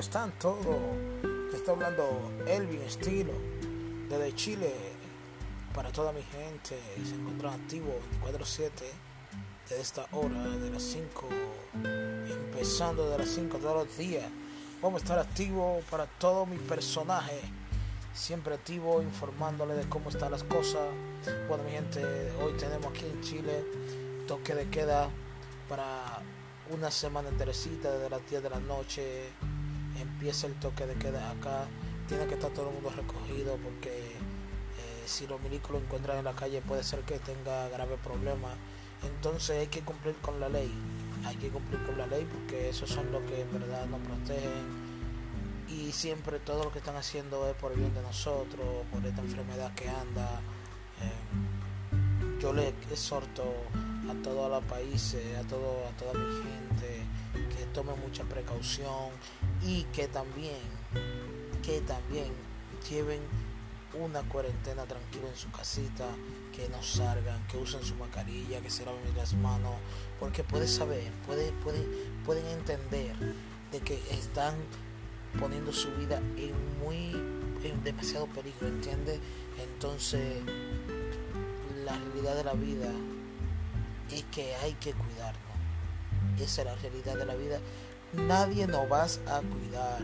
están todos? está hablando Elvin Estilo desde Chile para toda mi gente. Se encuentran activos 24-7 desde esta hora de las 5, empezando de las 5 todos los días. Vamos a estar activos para todos mis personajes. Siempre activo informándole de cómo están las cosas. Bueno, mi gente, hoy tenemos aquí en Chile toque de queda para una semana enterecita desde las 10 de la noche empieza el toque de queda acá, tiene que estar todo el mundo recogido porque eh, si los milicos lo encuentran en la calle puede ser que tenga graves problemas. Entonces hay que cumplir con la ley, hay que cumplir con la ley porque esos son los que en verdad nos protegen y siempre todo lo que están haciendo es por el bien de nosotros, por esta enfermedad que anda. Eh, yo le exhorto a todos los países, a, todo, a toda mi gente, que tomen mucha precaución y que también, que también lleven una cuarentena tranquila en su casita, que no salgan, que usen su mascarilla, que se laven las manos, porque pueden saber, pueden, pueden, pueden entender de que están poniendo su vida en muy en demasiado peligro, ¿entiendes? Entonces la realidad de la vida es que hay que cuidarnos. Esa es la realidad de la vida. Nadie nos vas a cuidar.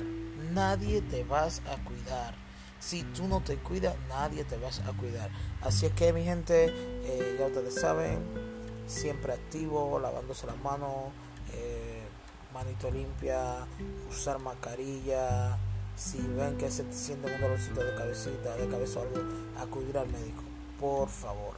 Nadie te vas a cuidar. Si tú no te cuidas, nadie te vas a cuidar. Así es que mi gente, eh, ya ustedes saben, siempre activo, lavándose las manos, eh, manito limpia, usar mascarilla. Si ven que se sienten un dolorcito de cabecita, de cabeza o algo, acudir al médico, por favor.